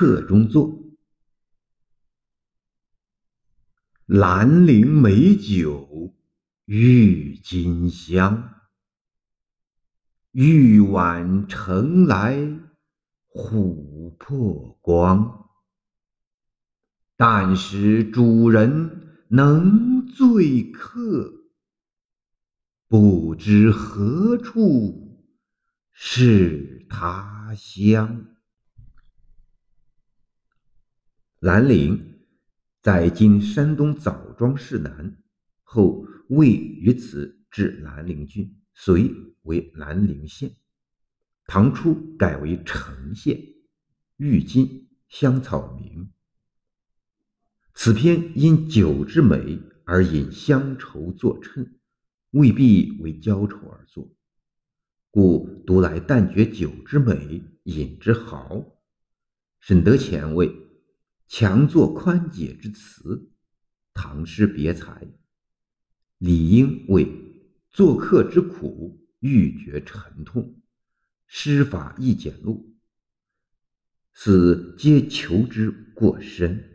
客中作。兰陵美酒郁金香，玉碗盛来琥珀光。但使主人能醉客，不知何处是他乡。兰陵。在今山东枣庄市南，后魏于此置兰陵郡，隋为兰陵县，唐初改为成县，郁金香草名。此篇因酒之美而引乡愁作衬，未必为浇愁而作，故读来但觉酒之美，饮之豪，深得前味。强作宽解之词，唐诗别裁，理应为做客之苦，欲绝沉痛，诗法亦简陋，此皆求之过深。